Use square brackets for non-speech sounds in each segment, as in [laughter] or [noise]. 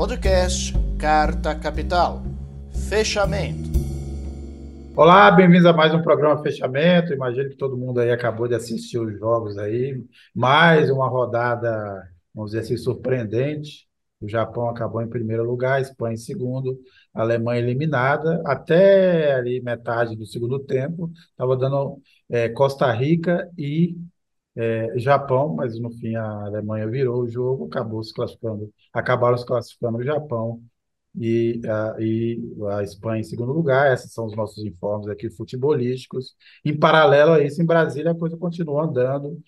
Podcast Carta Capital. Fechamento. Olá, bem-vindos a mais um programa Fechamento. Imagino que todo mundo aí acabou de assistir os jogos aí. Mais uma rodada, vamos dizer assim, surpreendente. O Japão acabou em primeiro lugar, a Espanha em segundo, a Alemanha eliminada. Até ali metade do segundo tempo, estava dando é, Costa Rica e é, Japão, mas no fim a Alemanha virou o jogo, acabou se classificando, acabaram se classificando o Japão e a, e a Espanha em segundo lugar. Esses são os nossos informes aqui futebolísticos. Em paralelo a isso, em Brasília a coisa continua andando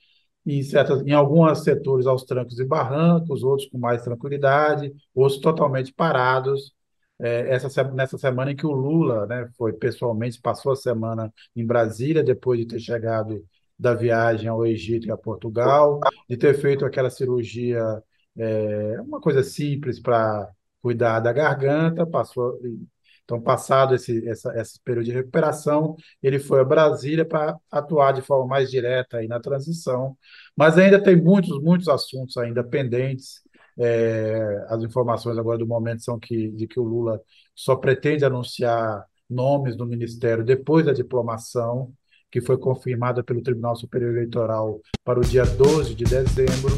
em, certas, em alguns setores aos trancos e barrancos, outros com mais tranquilidade, outros totalmente parados. É, essa, nessa semana em que o Lula né, foi pessoalmente, passou a semana em Brasília, depois de ter chegado da viagem ao Egito e a Portugal, de ter feito aquela cirurgia, é, uma coisa simples para cuidar da garganta, passou, então, passado esse, essa, esse período de recuperação, ele foi a Brasília para atuar de forma mais direta aí na transição, mas ainda tem muitos, muitos assuntos ainda pendentes. É, as informações agora do momento são que, de que o Lula só pretende anunciar nomes no Ministério depois da diplomação, que foi confirmada pelo Tribunal Superior Eleitoral para o dia 12 de dezembro.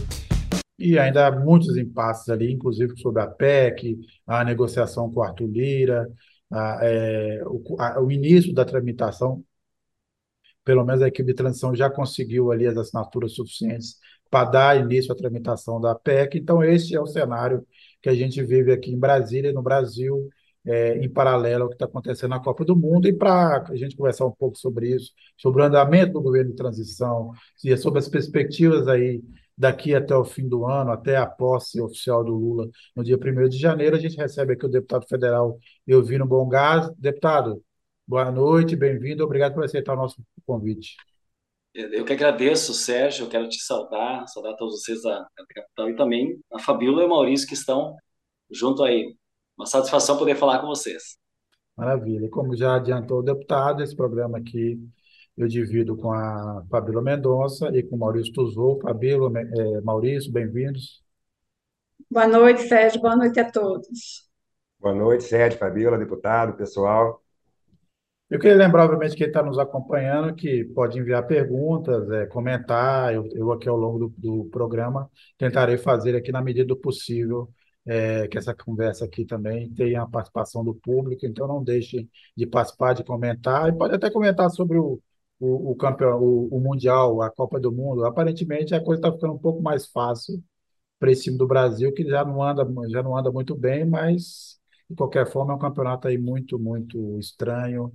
E ainda há muitos impasses ali, inclusive sobre a PEC, a negociação com o Arthur Lira, a, é, o, a, o início da tramitação, pelo menos a equipe de transição já conseguiu ali as assinaturas suficientes para dar início à tramitação da PEC. Então, esse é o cenário que a gente vive aqui em Brasília, no Brasil, é, em paralelo ao que está acontecendo na Copa do Mundo, e para a gente conversar um pouco sobre isso, sobre o andamento do governo de transição, e sobre as perspectivas aí daqui até o fim do ano, até a posse oficial do Lula no dia 1 de janeiro, a gente recebe aqui o deputado federal Elvino Bongás. Deputado, boa noite, bem-vindo, obrigado por aceitar o nosso convite. Eu que agradeço, Sérgio, eu quero te saudar, saudar todos vocês da, da capital e também a Fabíola e o Maurício que estão junto aí uma satisfação poder falar com vocês. Maravilha. Como já adiantou o deputado, esse programa aqui eu divido com a Fabíola Mendonça e com o Maurício Tuzou. Fabíola, é, Maurício, bem-vindos. Boa noite, Sérgio. Boa noite a todos. Boa noite, Sérgio, Fabíola, deputado, pessoal. Eu queria lembrar, obviamente, quem está nos acompanhando, que pode enviar perguntas, é, comentar. Eu, eu, aqui ao longo do, do programa tentarei fazer aqui na medida do possível é, que essa conversa aqui também tenha a participação do público, então não deixem de participar, de comentar, e pode até comentar sobre o, o, o campeão, o, o, Mundial, a Copa do Mundo. Aparentemente a coisa está ficando um pouco mais fácil para esse time do Brasil, que já não anda, já não anda muito bem, mas de qualquer forma é um campeonato aí muito, muito estranho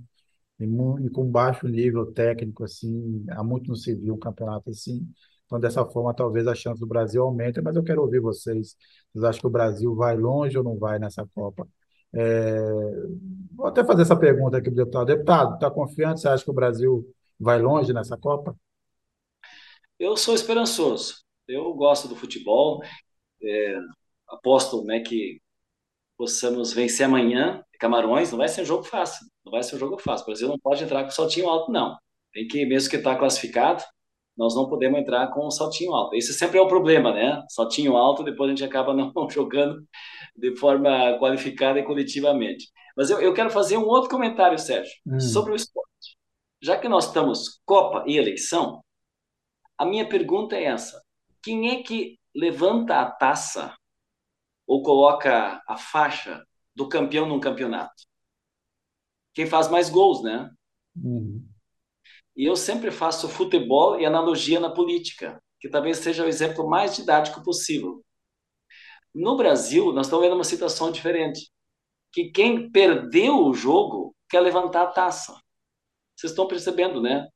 e, com baixo nível técnico, assim, há muito não se viu um campeonato assim. Então, dessa forma, talvez a chance do Brasil aumente, mas eu quero ouvir vocês. Vocês acham que o Brasil vai longe ou não vai nessa Copa? É... Vou até fazer essa pergunta aqui para o deputado. Deputado, está confiante? Você acha que o Brasil vai longe nessa Copa? Eu sou esperançoso. Eu gosto do futebol. É... Aposto né, que possamos vencer amanhã. Camarões não vai ser um jogo fácil. Não vai ser um jogo fácil. O Brasil não pode entrar com saltinho alto, não. Tem que, mesmo que está classificado, nós não podemos entrar com um saltinho alto. Esse sempre é o problema, né? Saltinho alto, depois a gente acaba não [laughs] jogando de forma qualificada e coletivamente. Mas eu, eu quero fazer um outro comentário, Sérgio, hum. sobre o esporte. Já que nós estamos Copa e eleição, a minha pergunta é essa: quem é que levanta a taça ou coloca a faixa do campeão num campeonato? Quem faz mais gols, né? Uhum. E eu sempre faço futebol e analogia na política, que talvez seja o exemplo mais didático possível. No Brasil, nós estamos vendo uma situação diferente, que quem perdeu o jogo quer levantar a taça. Vocês estão percebendo, né?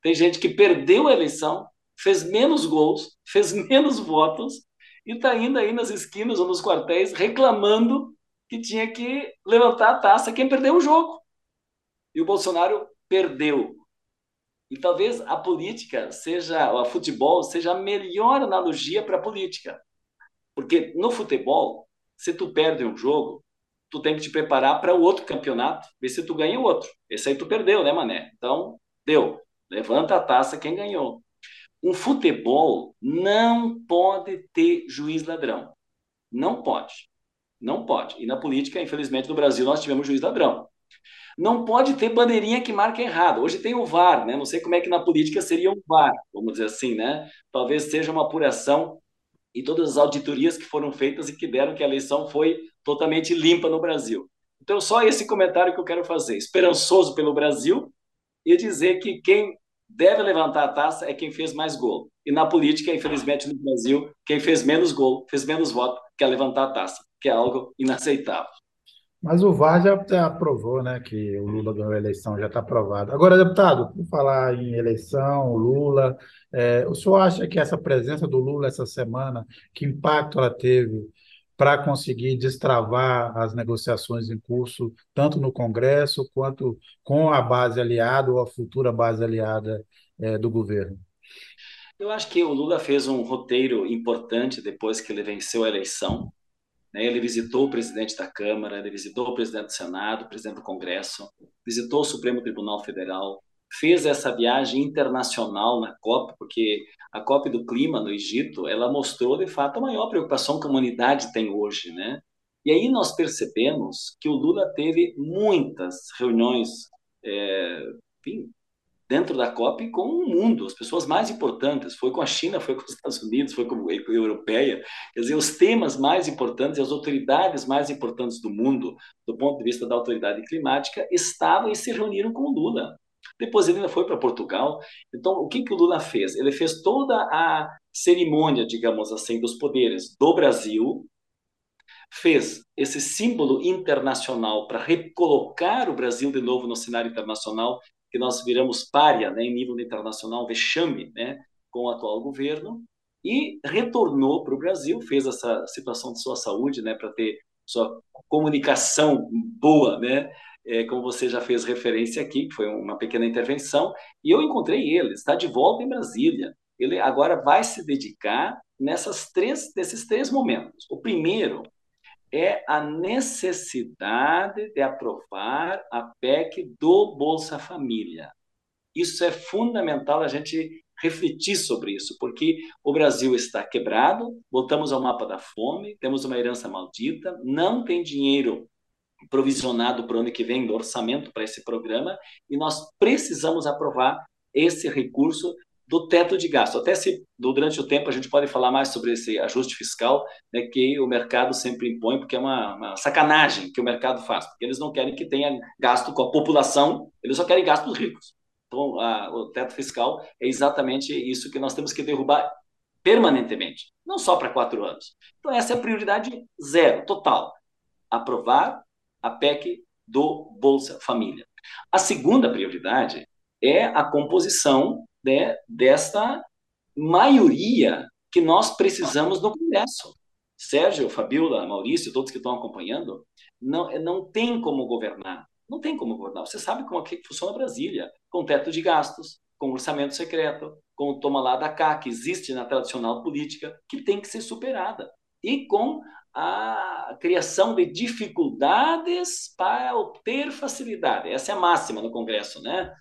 Tem gente que perdeu a eleição, fez menos gols, [laughs] fez menos votos e está indo aí nas esquinas ou nos quartéis reclamando que tinha que levantar a taça quem perdeu o jogo. E o Bolsonaro perdeu. E talvez a política seja, o futebol seja a melhor analogia para a política. Porque no futebol, se tu perde um jogo, tu tem que te preparar para o outro campeonato, ver se tu ganha o outro. Esse aí tu perdeu, né, Mané? Então, deu. Levanta a taça quem ganhou. Um futebol não pode ter juiz ladrão. Não pode. Não pode. E na política, infelizmente, no Brasil, nós tivemos juiz ladrão. Não pode ter bandeirinha que marca errado. Hoje tem o VAR, né? Não sei como é que na política seria um VAR, vamos dizer assim, né? Talvez seja uma apuração e todas as auditorias que foram feitas e que deram que a eleição foi totalmente limpa no Brasil. Então, só esse comentário que eu quero fazer. Esperançoso pelo Brasil e dizer que quem deve levantar a taça é quem fez mais gol. E na política, infelizmente, no Brasil, quem fez menos gol, fez menos voto, quer levantar a taça, que é algo inaceitável. Mas o VAR já aprovou, né, que o Lula ganhou a eleição, já está aprovado. Agora, deputado, por falar em eleição, Lula, é, o senhor acha que essa presença do Lula essa semana, que impacto ela teve para conseguir destravar as negociações em curso, tanto no Congresso quanto com a base aliada ou a futura base aliada é, do governo? Eu acho que o Lula fez um roteiro importante depois que ele venceu a eleição. Né? Ele visitou o presidente da Câmara, ele visitou o presidente do Senado, o presidente do Congresso, visitou o Supremo Tribunal Federal, fez essa viagem internacional na COP, porque a COP do Clima no Egito, ela mostrou de fato a maior preocupação que a humanidade tem hoje, né? E aí nós percebemos que o Lula teve muitas reuniões, é, enfim, dentro da COP com o mundo, as pessoas mais importantes. Foi com a China, foi com os Estados Unidos, foi com a Europeia. Quer dizer, os temas mais importantes e as autoridades mais importantes do mundo, do ponto de vista da autoridade climática, estavam e se reuniram com o Lula. Depois ele ainda foi para Portugal. Então, o que, que o Lula fez? Ele fez toda a cerimônia, digamos assim, dos poderes do Brasil, fez esse símbolo internacional para recolocar o Brasil de novo no cenário internacional que nós viramos párea né, em nível internacional, vexame né, com o atual governo, e retornou para o Brasil, fez essa situação de sua saúde, né, para ter sua comunicação boa, né, é, como você já fez referência aqui, foi uma pequena intervenção, e eu encontrei ele, está de volta em Brasília. Ele agora vai se dedicar nessas três, nesses três momentos. O primeiro é a necessidade de aprovar a PEC do Bolsa Família. Isso é fundamental a gente refletir sobre isso, porque o Brasil está quebrado, voltamos ao mapa da fome, temos uma herança maldita, não tem dinheiro provisionado para o ano que vem do orçamento para esse programa e nós precisamos aprovar esse recurso do teto de gasto. Até se durante o tempo a gente pode falar mais sobre esse ajuste fiscal né, que o mercado sempre impõe, porque é uma, uma, sacanagem que o mercado faz, porque eles não querem que tenha gasto com a população, eles só querem gasto dos ricos. Então, a, o teto fiscal é exatamente isso que nós temos que derrubar permanentemente, não só para quatro anos. Então, essa é a prioridade zero, total. Aprovar a PEC do Bolsa Família. A segunda prioridade é a composição né, desta maioria que nós precisamos no Congresso. Sérgio, Fabiola, Maurício, todos que estão acompanhando, não, não tem como governar. Não tem como governar. Você sabe como é que funciona Brasília, com teto de gastos, com orçamento secreto, com o toma lá da cá, que existe na tradicional política, que tem que ser superada. E com a criação de dificuldades para obter facilidade. Essa é a máxima no Congresso, né?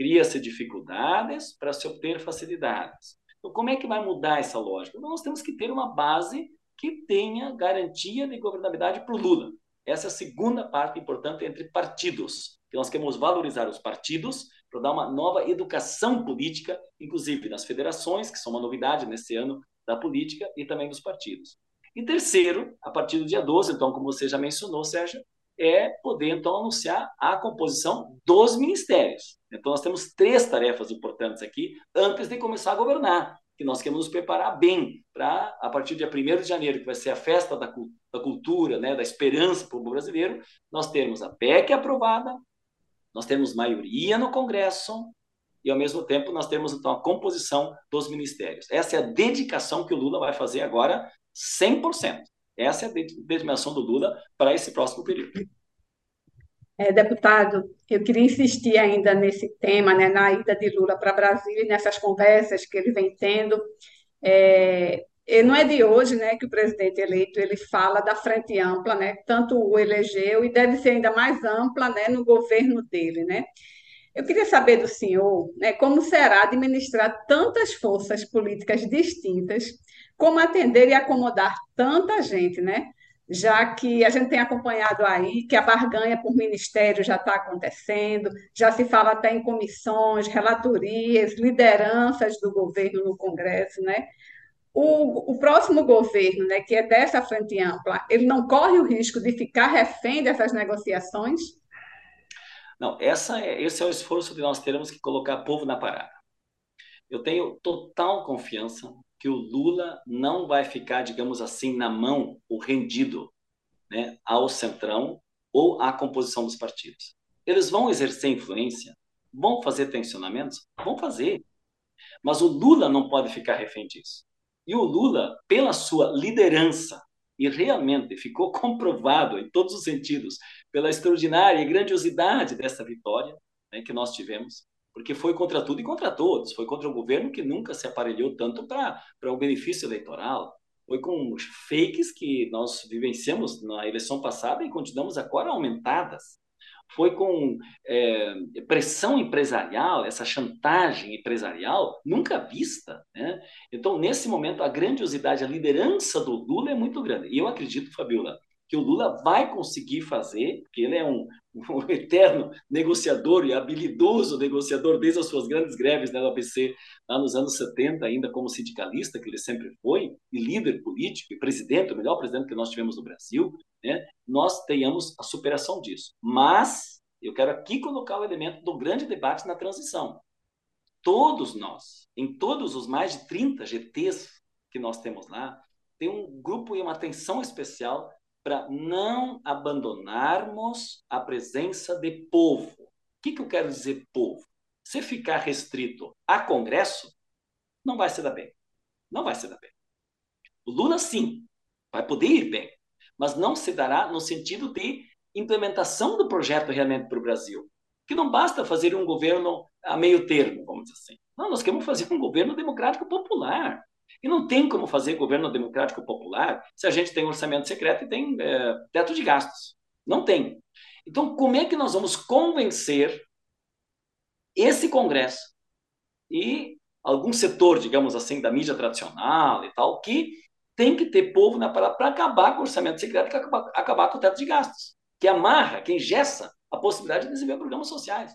Cria-se dificuldades para se obter facilidades. Então, como é que vai mudar essa lógica? Então, nós temos que ter uma base que tenha garantia de governabilidade para o Lula. Essa é a segunda parte importante entre partidos. Que nós queremos valorizar os partidos para dar uma nova educação política, inclusive nas federações, que são uma novidade nesse ano da política, e também dos partidos. E terceiro, a partir do dia 12, então, como você já mencionou, Sérgio, é poder, então, anunciar a composição dos ministérios. Então, nós temos três tarefas importantes aqui antes de começar a governar, que nós queremos nos preparar bem para, a partir do dia 1 de janeiro, que vai ser a festa da, da cultura, né, da esperança para o povo brasileiro, nós temos a PEC aprovada, nós temos maioria no Congresso, e, ao mesmo tempo, nós temos, então, a composição dos ministérios. Essa é a dedicação que o Lula vai fazer agora, 100%. Essa é a determinação do Lula para esse próximo período. É, deputado, eu queria insistir ainda nesse tema, né, na ida de Lula para Brasília, nessas conversas que ele vem tendo. É, não é de hoje, né, que o presidente eleito ele fala da frente ampla, né, tanto o elegeu e deve ser ainda mais ampla, né, no governo dele, né. Eu queria saber do senhor, né, como será administrar tantas forças políticas distintas como atender e acomodar tanta gente, né? já que a gente tem acompanhado aí que a barganha por ministério já está acontecendo, já se fala até em comissões, relatorias, lideranças do governo no Congresso, né? O, o próximo governo, né, que é dessa frente ampla, ele não corre o risco de ficar refém dessas negociações? Não, essa é, esse é o esforço que nós teremos que colocar povo na parada. Eu tenho total confiança que o Lula não vai ficar, digamos assim, na mão ou rendido né, ao centrão ou à composição dos partidos. Eles vão exercer influência, vão fazer tensionamentos, vão fazer. Mas o Lula não pode ficar refém disso. E o Lula, pela sua liderança, e realmente ficou comprovado em todos os sentidos pela extraordinária grandiosidade dessa vitória né, que nós tivemos, porque foi contra tudo e contra todos. Foi contra o governo que nunca se aparelhou tanto para o benefício eleitoral. Foi com fakes que nós vivenciamos na eleição passada e continuamos agora aumentadas. Foi com é, pressão empresarial, essa chantagem empresarial nunca vista. Né? Então, nesse momento, a grandiosidade, a liderança do Lula é muito grande. E eu acredito, Fabiola, que o Lula vai conseguir fazer, porque ele é um, um [laughs] eterno negociador e habilidoso negociador desde as suas grandes greves né, do ABC, lá nos anos 70, ainda como sindicalista, que ele sempre foi, e líder político, e presidente, o melhor presidente que nós tivemos no Brasil, né, nós tenhamos a superação disso. Mas eu quero aqui colocar o elemento do grande debate na transição. Todos nós, em todos os mais de 30 GTs que nós temos lá, tem um grupo e uma atenção especial para não abandonarmos a presença de povo. O que, que eu quero dizer povo? Se ficar restrito a Congresso, não vai se dar bem. Não vai se dar bem. O Lula, sim, vai poder ir bem, mas não se dará no sentido de implementação do projeto realmente para o Brasil. Que não basta fazer um governo a meio termo, vamos dizer assim. Não, nós queremos fazer um governo democrático popular. E não tem como fazer governo democrático popular se a gente tem orçamento secreto e tem é, teto de gastos. Não tem. Então, como é que nós vamos convencer esse Congresso e algum setor, digamos assim, da mídia tradicional e tal, que tem que ter povo na parada para acabar com o orçamento secreto e acabar, acabar com o teto de gastos, que amarra, que engessa a possibilidade de desenvolver programas sociais.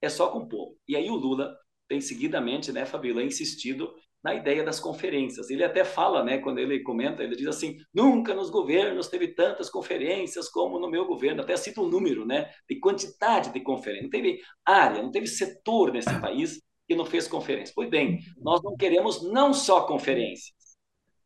É só com o povo. E aí o Lula tem seguidamente, né, Fabíola, insistido na ideia das conferências. Ele até fala, né, quando ele comenta, ele diz assim: nunca nos governos teve tantas conferências como no meu governo. Até cita um número, né, de quantidade de conferências. Não teve área, não teve setor nesse país que não fez conferência. Pois bem, nós não queremos não só conferências.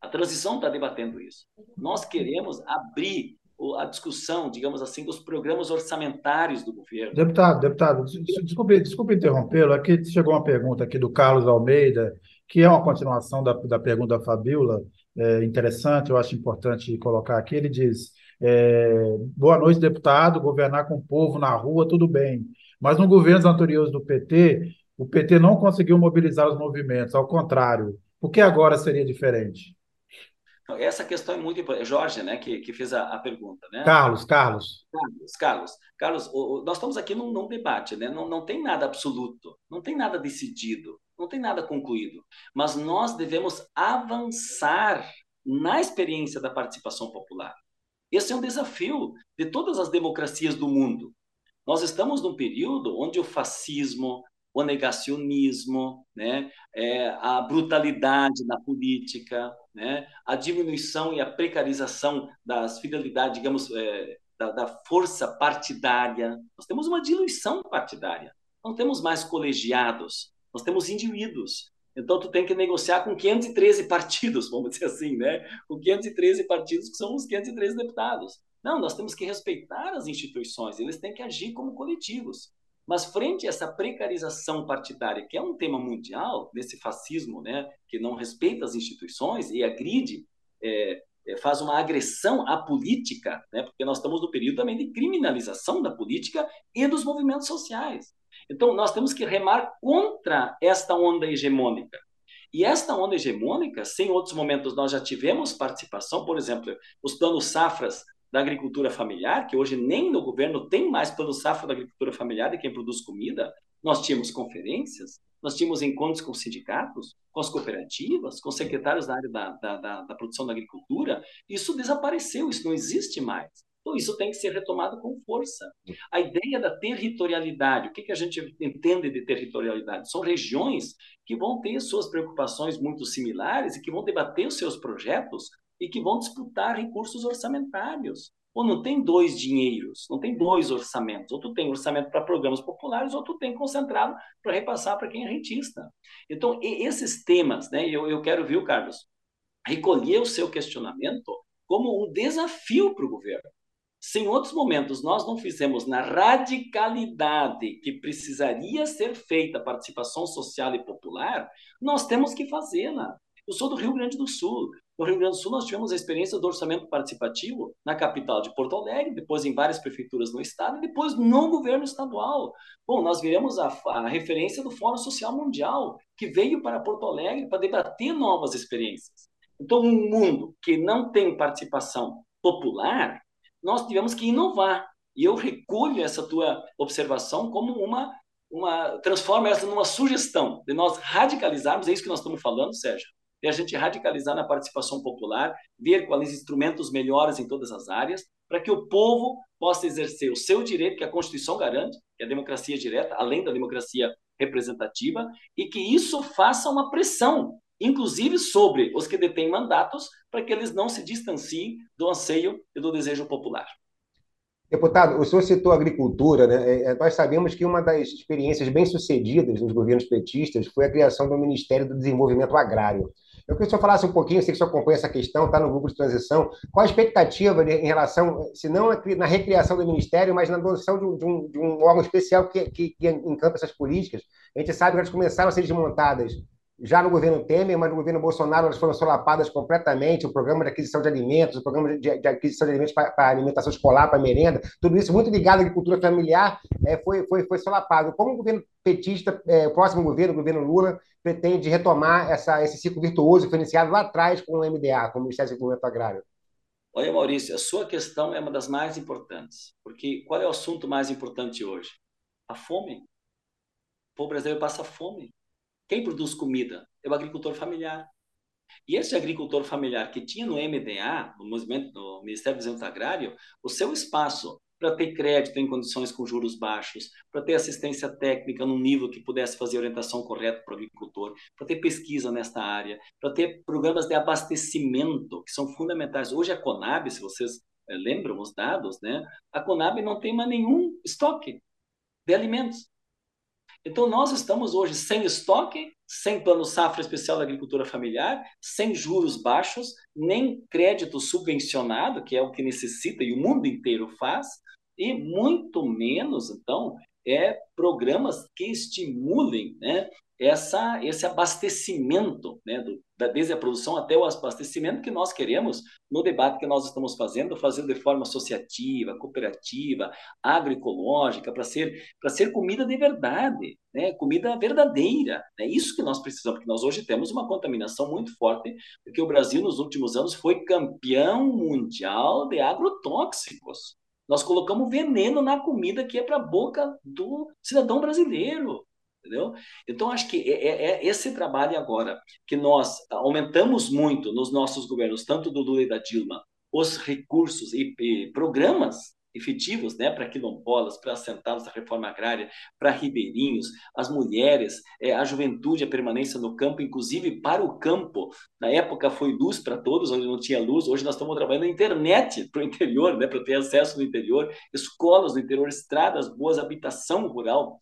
A transição está debatendo isso. Nós queremos abrir a discussão, digamos assim, dos programas orçamentários do governo. Deputado, deputado, desculpe, desculpe interrompê-lo. Aqui chegou uma pergunta aqui do Carlos Almeida que é uma continuação da, da pergunta da Fabiola, é, interessante, eu acho importante colocar aqui. Ele diz: é, Boa noite, deputado. Governar com o povo na rua, tudo bem. Mas no governos anteriores do PT, o PT não conseguiu mobilizar os movimentos, ao contrário. Por que agora seria diferente? Essa questão é muito importante. Jorge, né, que, que fez a, a pergunta, né? Carlos, Carlos. Carlos, Carlos. Carlos, o, o, nós estamos aqui num, num, debate, né? Não, não tem nada absoluto, não tem nada decidido, não tem nada concluído. Mas nós devemos avançar na experiência da participação popular. Esse é um desafio de todas as democracias do mundo. Nós estamos num período onde o fascismo, o negacionismo, né, é, a brutalidade na política, né, a diminuição e a precarização das fidelidades, digamos, é, da, da, força partidária. Nós temos uma diluição partidária. Não temos mais colegiados, nós temos indivíduos. Então, tu tem que negociar com 513 [laughs] partidos, vamos dizer assim, né? Com 513 partidos, que são os 513 deputados. Não, nós temos que respeitar as instituições, eles têm que agir como coletivos. Mas frente a essa precarização partidária, que é um tema mundial, nesse fascismo, né, que não respeita as instituições e agride, é, é, faz uma agressão à política, né, porque nós estamos no período também de criminalização da política e dos movimentos sociais. Então, nós temos que remar contra esta onda hegemônica. E esta onda hegemônica, sem outros momentos nós já tivemos participação, por exemplo, os planos safras da agricultura familiar, que hoje nem no governo tem mais plano safra da agricultura familiar de quem produz comida, Nós tínhamos conferências, nós tínhamos encontros com sindicatos, com as cooperativas, com secretários da área da, da, da, da produção da agricultura. Isso desapareceu, isso não existe mais. Então, isso tem que ser retomado com força. A ideia da territorialidade, o que, que a gente entende de territorialidade? São regiões que vão ter suas preocupações muito similares e que vão debater os seus projetos e que vão disputar recursos orçamentários. Ou não tem dois dinheiros, não tem dois orçamentos. Ou tu tem orçamento para programas populares, ou tu tem concentrado para repassar para quem é rentista. Então, esses temas, né, eu, eu quero, viu, Carlos, recolher o seu questionamento como um desafio para o governo. Se em outros momentos nós não fizemos na radicalidade que precisaria ser feita a participação social e popular, nós temos que fazê-la. Eu sou do Rio Grande do Sul. No Rio Grande do Sul, nós tivemos a experiência do orçamento participativo na capital de Porto Alegre, depois em várias prefeituras no estado, e depois no governo estadual. Bom, nós viramos a, a referência do Fórum Social Mundial, que veio para Porto Alegre para debater novas experiências. Então, um mundo que não tem participação popular, nós tivemos que inovar. E eu recolho essa tua observação como uma, uma transforma essa numa sugestão de nós radicalizarmos, é isso que nós estamos falando, Sérgio, de a gente radicalizar na participação popular, ver quais instrumentos melhores em todas as áreas, para que o povo possa exercer o seu direito, que a Constituição garante, que é a democracia direta, além da democracia representativa, e que isso faça uma pressão inclusive sobre os que detêm mandatos, para que eles não se distanciem do anseio e do desejo popular. Deputado, o senhor citou a agricultura, né? É, é, nós sabemos que uma das experiências bem-sucedidas nos governos petistas foi a criação do Ministério do Desenvolvimento Agrário. Eu queria que o senhor falasse um pouquinho, sei que o senhor acompanha essa questão, está no grupo de transição, qual a expectativa em relação, se não na recriação do Ministério, mas na adoção de um, de um órgão especial que, que, que encampa essas políticas? A gente sabe que elas começaram a ser desmontadas já no governo Temer, mas no governo Bolsonaro elas foram solapadas completamente, o programa de aquisição de alimentos, o programa de, de aquisição de alimentos para, alimentação escolar, para merenda, tudo isso muito ligado à agricultura familiar, é, foi, foi, foi solapado. Como o governo petista, é, o próximo governo, o governo Lula, pretende retomar essa, esse ciclo virtuoso que foi iniciado lá atrás com o MDA, com o Ministério do Desenvolvimento Agrário? Olha, Maurício, a sua questão é uma das mais importantes, porque qual é o assunto mais importante hoje? A fome. O povo brasileiro passa fome. Quem produz comida é o agricultor familiar. E esse agricultor familiar que tinha no MDA, no, movimento, no Ministério do Desenvolvimento Agrário, o seu espaço para ter crédito em condições com juros baixos, para ter assistência técnica num nível que pudesse fazer orientação correta para o agricultor, para ter pesquisa nesta área, para ter programas de abastecimento que são fundamentais. Hoje a Conab, se vocês é, lembram os dados, né, a Conab não tem mais nenhum estoque de alimentos. Então, nós estamos hoje sem estoque, sem plano safra especial da agricultura familiar, sem juros baixos, nem crédito subvencionado, que é o que necessita e o mundo inteiro faz, e muito menos, então, é programas que estimulem né, essa, esse abastecimento, né, do, da, desde a produção até o abastecimento que nós queremos no debate que nós estamos fazendo, fazendo de forma associativa, cooperativa, agroecológica, para ser, ser comida de verdade, né, comida verdadeira. É isso que nós precisamos, porque nós hoje temos uma contaminação muito forte, porque o Brasil, nos últimos anos, foi campeão mundial de agrotóxicos. Nós colocamos veneno na comida que é para a boca do cidadão brasileiro entendeu? Então, acho que é, é, é, esse trabalho agora, que nós aumentamos muito nos nossos governos, tanto do Lula e da Dilma, os recursos e, e programas efetivos né, para quilombolas, para assentados da reforma agrária, para ribeirinhos, as mulheres, é, a juventude, a permanência no campo, inclusive para o campo. Na época foi luz para todos, onde não tinha luz. Hoje nós estamos trabalhando na internet para o interior, né, para ter acesso no interior, escolas no interior, estradas boas, habitação rural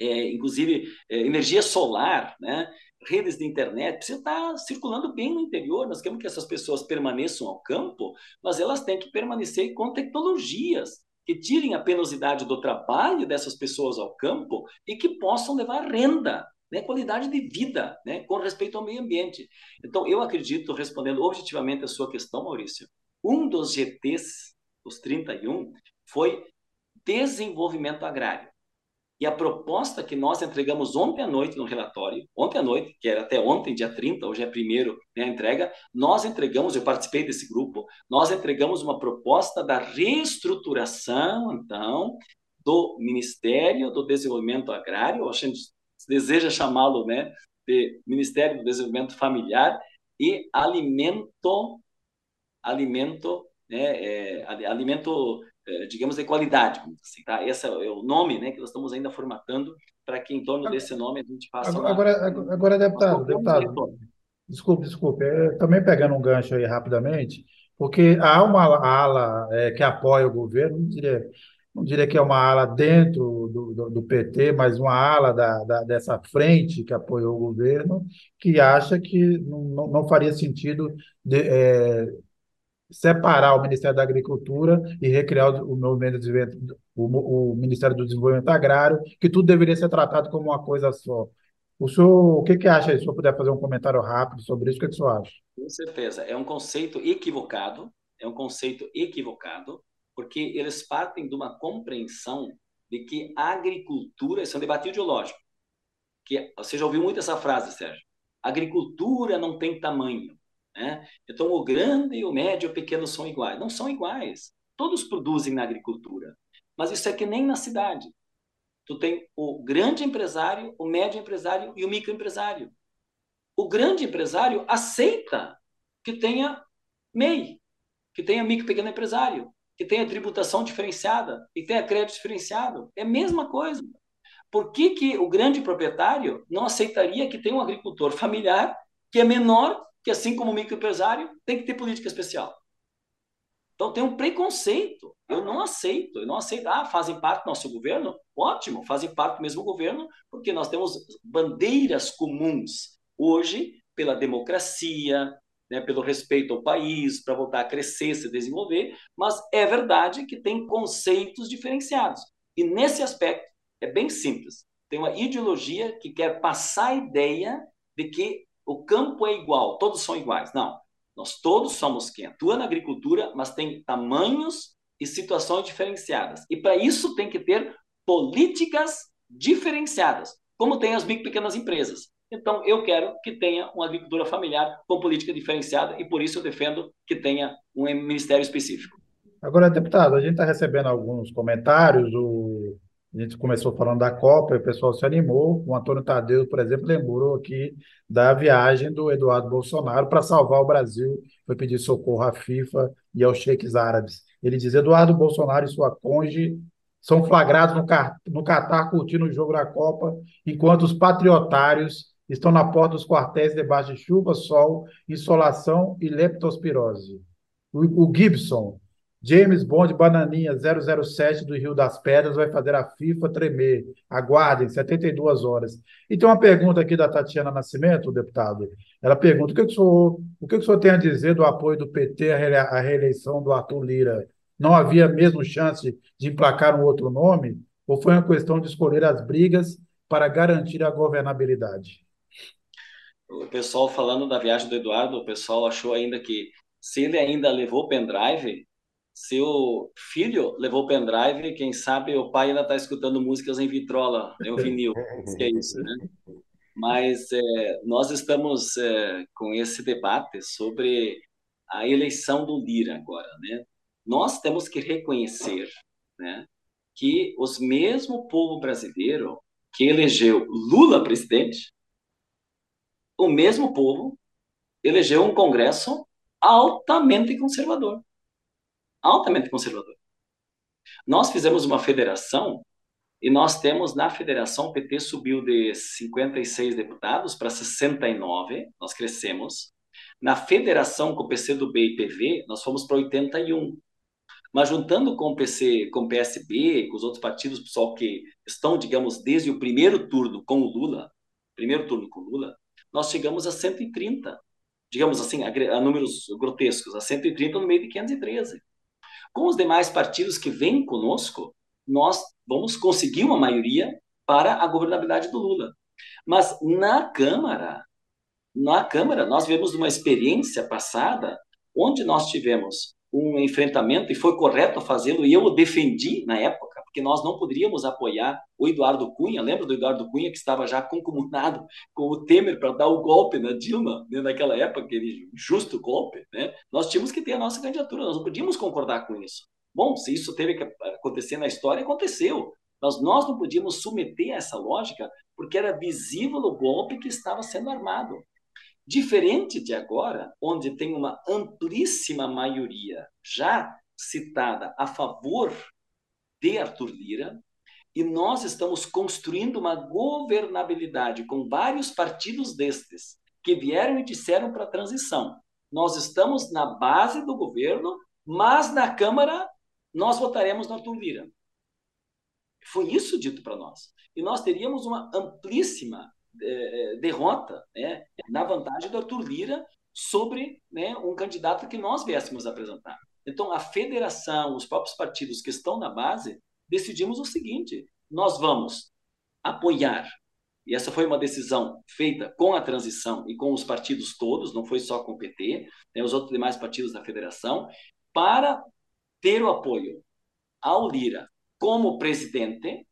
é, inclusive é, energia solar, né? redes de internet, precisa estar circulando bem no interior. Nós queremos que essas pessoas permaneçam ao campo, mas elas têm que permanecer com tecnologias que tirem a penosidade do trabalho dessas pessoas ao campo e que possam levar renda, né, qualidade de vida, né, com respeito ao meio ambiente. Então, eu acredito, respondendo objetivamente a sua questão, Maurício, um dos GTs, os 31, foi desenvolvimento agrário. E a proposta que nós entregamos ontem à noite no relatório, ontem à noite, que era até ontem, dia 30, hoje é primeiro né, a entrega, nós entregamos, eu participei desse grupo, nós entregamos uma proposta da reestruturação, então, do Ministério do Desenvolvimento Agrário, a gente deseja chamá-lo né, de Ministério do Desenvolvimento Familiar e Alimento, alimento, né, é, alimento, digamos, de qualidade, assim, tá? Esse é o nome né, que nós estamos ainda formatando para que em torno desse nome a gente faça Agora, uma, agora, agora deputado, deputado, desculpe, desculpe, também pegando um gancho aí rapidamente, porque há uma ala é, que apoia o governo, não diria, não diria que é uma ala dentro do, do, do PT, mas uma ala da, da, dessa frente que apoiou o governo, que acha que não, não faria sentido de, é, separar o Ministério da Agricultura e recriar o, o, o, o Ministério do Desenvolvimento Agrário, que tudo deveria ser tratado como uma coisa só. O senhor, o que, que acha? Se eu puder fazer um comentário rápido sobre isso, o que, que o senhor acha? Com certeza. É um conceito equivocado, é um conceito equivocado, porque eles partem de uma compreensão de que a agricultura, isso é um debate ideológico, que você já ouviu muito essa frase, Sérgio, agricultura não tem tamanho, né? Então o grande, o médio e o pequeno são iguais. Não são iguais. Todos produzem na agricultura, mas isso é que nem na cidade. Tu tem o grande empresário, o médio empresário e o microempresário. O grande empresário aceita que tenha MEI, que tenha micro e pequeno empresário, que tenha tributação diferenciada e tenha crédito diferenciado. É a mesma coisa. Por que, que o grande proprietário não aceitaria que tenha um agricultor [laughs] familiar que é menor, que assim como o microempresário, tem que ter política especial? Então tem um preconceito. Eu não aceito, eu não aceito. Ah, fazem parte do nosso governo? Ótimo, fazem parte do mesmo governo, porque nós temos bandeiras comuns hoje pela democracia, né, pelo respeito ao país, para voltar a crescer, se desenvolver, mas é verdade que tem conceitos diferenciados. E nesse aspecto é bem simples. Tem uma ideologia que quer passar a ideia de que o campo é igual, todos são iguais. Não. Nós todos somos quem atua na agricultura, mas tem tamanhos e situações diferenciadas. E para isso tem que ter políticas diferenciadas, como tem as micro pequenas empresas. Então, eu quero que tenha uma agricultura familiar com política diferenciada e por isso eu defendo que tenha um ministério específico. Agora, deputado, a gente está recebendo alguns comentários, o a gente começou falando da Copa o pessoal se animou. O Antônio Tadeu, por exemplo, lembrou aqui da viagem do Eduardo Bolsonaro para salvar o Brasil. Foi pedir socorro à FIFA e aos cheques árabes. Ele diz: Eduardo Bolsonaro e sua conge são flagrados no, no Catar curtindo o jogo da Copa, enquanto os patriotários estão na porta dos quartéis debaixo de chuva, sol, insolação e leptospirose. O Gibson, James Bond Bananinha 007 do Rio das Pedras vai fazer a FIFA tremer. Aguardem, 72 horas. E tem uma pergunta aqui da Tatiana Nascimento, deputado. Ela pergunta: o que, que, o, senhor, o, que, que o senhor tem a dizer do apoio do PT à reeleição do Arthur Lira? Não havia mesmo chance de emplacar um outro nome? Ou foi uma questão de escolher as brigas para garantir a governabilidade? O pessoal falando da viagem do Eduardo, o pessoal achou ainda que se ele ainda levou pendrive, seu filho levou o pendrive, quem sabe o pai ainda está escutando músicas em vitrola, em vinil, que é isso, né? Mas é, nós estamos é, com esse debate sobre a eleição do Lira agora, né? Nós temos que reconhecer, né, que os mesmo povo brasileiro que elegeu Lula presidente, o mesmo povo elegeu um Congresso altamente conservador altamente conservador. Nós fizemos uma federação e nós temos na federação, o PT subiu de 56 deputados para 69, nós crescemos. Na federação com o PCdoB e PV, nós fomos para 81. Mas juntando com o PC, com o PSB, com os outros partidos, pessoal que estão, digamos, desde o primeiro turno com o Lula, primeiro turno com o Lula, nós chegamos a 130. Digamos assim, a, a números grotescos, a 130 no meio de 513. Com os demais partidos que vêm conosco, nós vamos conseguir uma maioria para a governabilidade do Lula. Mas na Câmara, na Câmara, nós vivemos uma experiência passada onde nós tivemos um enfrentamento, e foi correto fazê-lo, e eu o defendi na época, porque nós não poderíamos apoiar o Eduardo Cunha, lembra do Eduardo Cunha que estava já concomunado com o Temer para dar o golpe na Dilma, né, naquela época, aquele justo golpe, né? Nós tínhamos que ter a nossa candidatura, nós não podíamos concordar com isso. Bom, se isso teve que acontecer na história, aconteceu. Mas nós não podíamos submeter a essa lógica porque era visível o golpe que estava sendo armado. Diferente de agora, onde tem uma amplíssima maioria já citada a favor de Arthur Lira, e nós estamos construindo uma governabilidade com vários partidos destes que vieram e disseram para a transição. Nós estamos na base do governo, mas na Câmara nós votaremos no Arthur Lira. Foi isso dito para nós. E nós teríamos uma amplíssima eh, derrota né, na vantagem do Arthur Lira sobre né, um candidato que nós viéssemos apresentar. Então, a federação, os próprios partidos que estão na base, decidimos o seguinte: nós vamos apoiar, e essa foi uma decisão feita com a transição e com os partidos todos, não foi só com o PT, né, os outros demais partidos da federação, para ter o apoio ao Lira como presidente,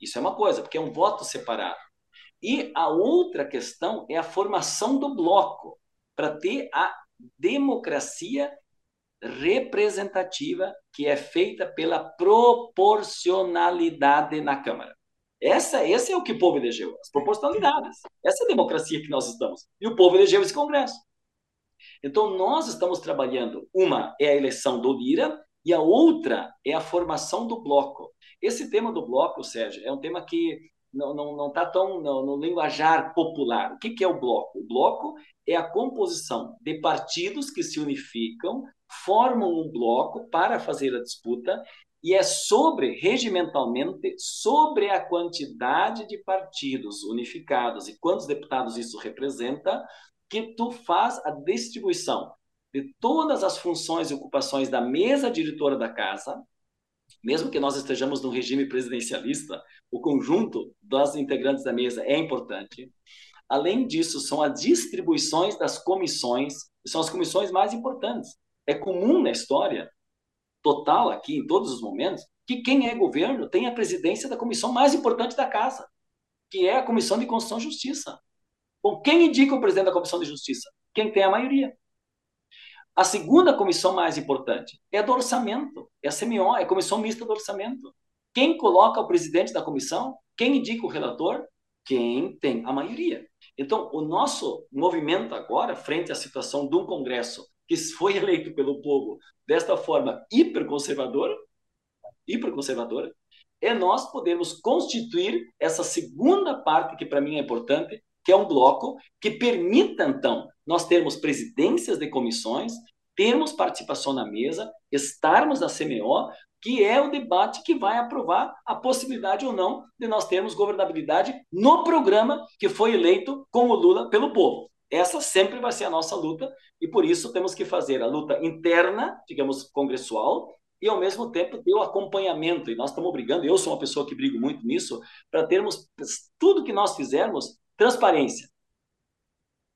isso é uma coisa, porque é um voto separado. E a outra questão é a formação do bloco, para ter a democracia representativa que é feita pela proporcionalidade na Câmara. Essa, esse é o que o povo elegeu, as proporcionalidades. Essa é a democracia que nós estamos. E o povo elegeu esse Congresso. Então, nós estamos trabalhando, uma é a eleição do Lira, e a outra é a formação do bloco. Esse tema do bloco, Sérgio, é um tema que não está não, não tá tão no, no, linguajar popular. O que, que é o bloco? O bloco é a composição de partidos que se unificam, formam um bloco para fazer a disputa, e é sobre, regimentalmente, sobre a quantidade de partidos unificados e quantos deputados isso representa, que tu faz a distribuição de todas as funções e ocupações da mesa diretora da casa, mesmo que nós estejamos num regime presidencialista, o conjunto das integrantes da mesa é importante. Além disso, são as distribuições das comissões, são as comissões mais importantes. É comum na história total aqui, em todos os momentos, que quem é governo tem a presidência da comissão mais importante da casa, que é a Comissão de Constituição e Justiça. Bom, quem indica o presidente da Comissão de Justiça? Quem tem a maioria. A segunda comissão mais importante é a do orçamento, é a CMO, é a Comissão Mista do Orçamento. Quem coloca o presidente da comissão? Quem indica o relator? Quem tem a maioria. Então, o nosso movimento agora, frente à situação de um Congresso que foi eleito pelo povo desta forma hiperconservadora, hiperconservadora, é nós podermos constituir essa segunda parte que para mim é importante, que é um bloco que permita, então, nós termos presidências de comissões, termos participação na mesa, estarmos na CMO, que é o debate que vai aprovar a possibilidade ou não de nós termos governabilidade no programa que foi eleito com o Lula pelo povo. Essa sempre vai ser a nossa luta e por isso temos que fazer a luta interna, digamos, congressual, e ao mesmo tempo ter o acompanhamento. E nós estamos brigando, eu sou uma pessoa que brigo muito nisso, para termos tudo que nós fizermos transparência,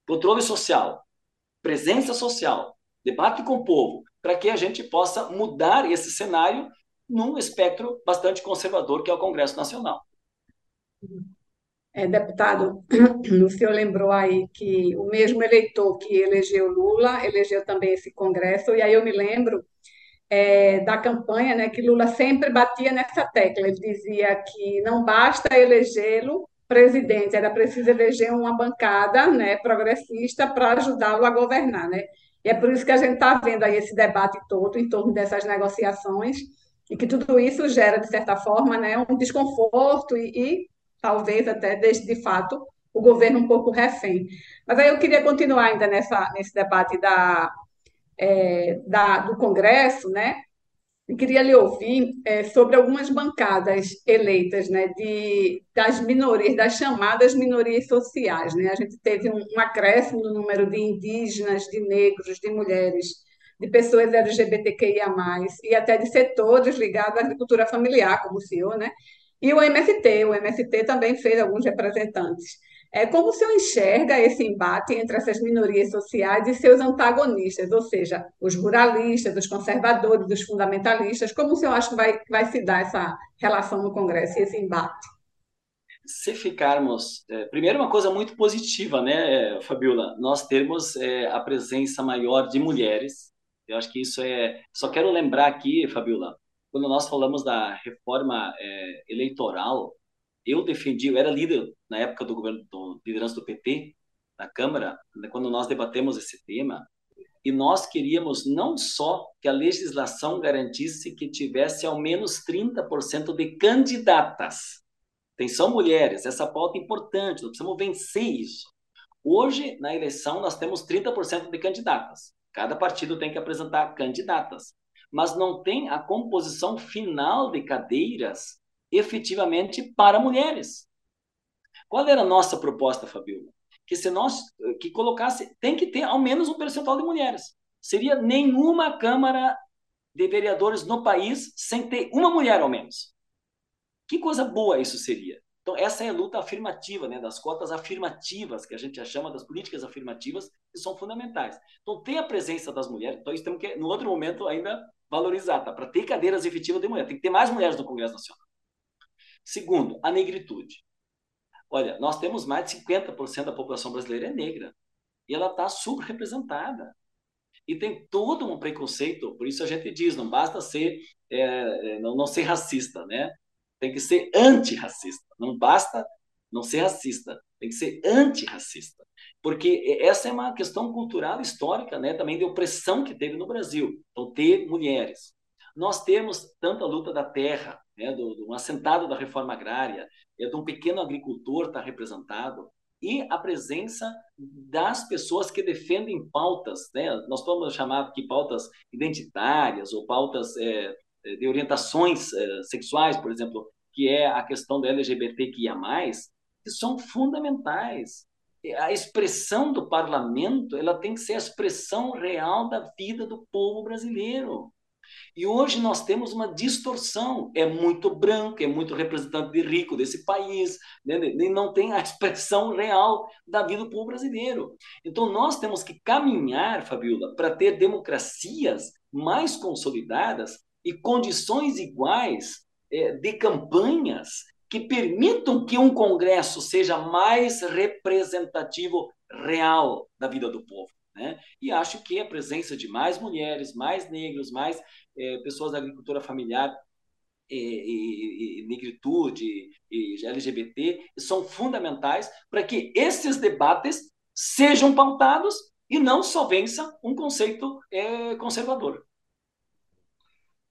controle social, presença social, debate com o povo, para que a gente possa mudar esse cenário num espectro bastante conservador que é o Congresso Nacional. É, deputado, [clears throat] o senhor lembrou aí que o mesmo eleitor que elegeu Lula elegeu também esse Congresso, e aí eu me lembro é, da campanha, né, que Lula sempre batia nessa tecla. Ele dizia que não basta elegê-lo presidente, era preciso eleger uma bancada né, progressista para ajudá-lo a governar. Né? E é por isso que a gente está vendo aí esse debate todo em torno dessas negociações e que tudo isso gera, de certa forma, né, um desconforto e, e talvez até deixe, de fato, o governo um pouco refém. Mas aí eu queria continuar ainda nessa, nesse debate da, é, da, do Congresso, né? Queria lhe ouvir é, sobre algumas bancadas eleitas né, de, das minorias, das chamadas minorias sociais. Né? A gente teve um, um acréscimo no número de indígenas, de negros, de mulheres, de pessoas LGBTQIA, e até de setores ligados à agricultura familiar, como o senhor, né? E o MST, o MST também fez alguns representantes. É, como o senhor enxerga esse embate entre essas minorias sociais e seus antagonistas, ou seja, os ruralistas, os conservadores, os fundamentalistas? Como o senhor acha que vai, vai se dar essa relação no Congresso e esse embate? Se ficarmos. É, primeiro, uma coisa muito positiva, né, Fabiola? Nós temos é, a presença maior de mulheres Eu acho que isso é. Só quero lembrar aqui, Fabiola, quando nós falamos da reforma é, eleitoral, eu defendi, eu era líder na época do governo, do liderança do PT na Câmara, né, quando nós debatemos esse tema, e nós queríamos não só que a legislação garantisse que tivesse ao menos 30% de candidatas. Atenção, mulheres, essa pauta é importante, nós precisamos vencer isso. Hoje, na eleição, nós temos 30% de candidatas. Cada partido tem que apresentar candidatas, mas não tem a composição final de cadeiras efetivamente para mulheres. Qual era a nossa proposta, Fabiola? Que se nós que colocasse, tem que ter ao menos um percentual de mulheres. Seria nenhuma Câmara de Vereadores no país sem ter uma mulher ao menos. Que coisa boa isso seria. Então, essa é a luta afirmativa, né, das cotas afirmativas, que a gente chama das políticas afirmativas, que são fundamentais. Então, tem a presença das mulheres, então isso temos que, no outro momento, ainda valorizar, tá? Para ter cadeiras efetivas de mulher, tem que ter mais mulheres no Congresso Nacional. Segundo, a negritude. Olha, nós temos mais de 50% da população brasileira é negra, e ela está subrepresentada. E tem todo um preconceito, por isso a gente diz, não basta ser, é, é não, não ser racista, né? tem que ser antirracista. Não basta não ser racista, tem que ser antirracista. Porque essa é uma questão cultural histórica, né, também de opressão que teve no Brasil. Então, ter mulheres. Nós temos tanto a luta da terra, né, do, do assentado da reforma agrária, é, de um pequeno agricultor está representado, e a presença das pessoas que defendem pautas, né? nós podemos chamar aqui pautas identitárias ou pautas é, eh, de orientações uh, sexuais, por exemplo, que é a questão do LGBTQIA+, que são fundamentais. A expressão do parlamento ela tem que ser a expressão real da vida do povo brasileiro. E hoje nós temos uma distorção. É muito branco, é muito representante de rico desse país, né? e não tem a [laughs] expressão real da vida do povo brasileiro. Então nós temos que caminhar, Fabiola, para ter democracias mais consolidadas e condições iguais é, de campanhas que permitam que um Congresso seja mais representativo real da vida do povo. Né? E acho que a presença de mais mulheres, mais negros, mais é, pessoas da agricultura familiar e, e, e, negritude e LGBT são fundamentais para que esses debates sejam pautados e não só vença um conceito é, conservador.